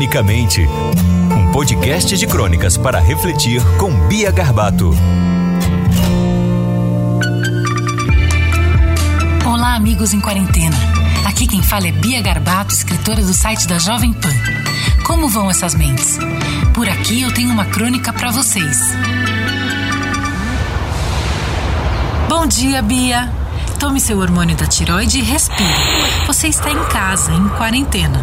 Cronicamente, um podcast de crônicas para refletir com Bia Garbato. Olá, amigos em quarentena. Aqui quem fala é Bia Garbato, escritora do site da Jovem Pan. Como vão essas mentes? Por aqui eu tenho uma crônica para vocês. Bom dia, Bia. Tome seu hormônio da tiroide e respire. Você está em casa, em quarentena.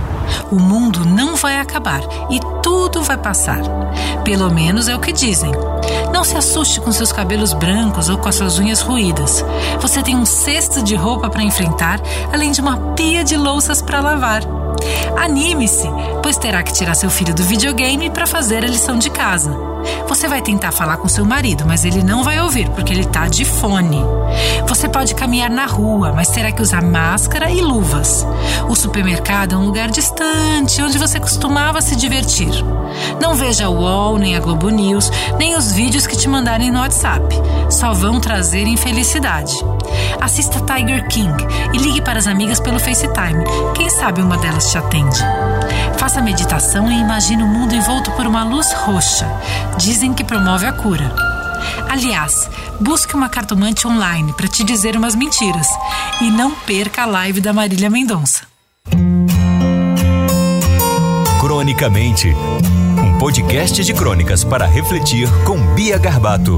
O mundo não vai acabar e tudo vai passar. Pelo menos é o que dizem. Não se assuste com seus cabelos brancos ou com as suas unhas ruídas. Você tem um cesto de roupa para enfrentar, além de uma pia de louças para lavar. Anime-se, pois terá que tirar seu filho do videogame para fazer a lição de casa. Você vai tentar falar com seu marido, mas ele não vai ouvir porque ele está de fone. Você pode caminhar na rua, mas terá que usar máscara e luvas. Supermercado é um lugar distante onde você costumava se divertir. Não veja o UOL, nem a Globo News, nem os vídeos que te mandarem no WhatsApp. Só vão trazer infelicidade. Assista Tiger King e ligue para as amigas pelo FaceTime. Quem sabe uma delas te atende. Faça meditação e imagine o mundo envolto por uma luz roxa. Dizem que promove a cura. Aliás, busque uma cartomante online para te dizer umas mentiras. E não perca a live da Marília Mendonça. Cronicamente, um podcast de crônicas para refletir com Bia Garbato.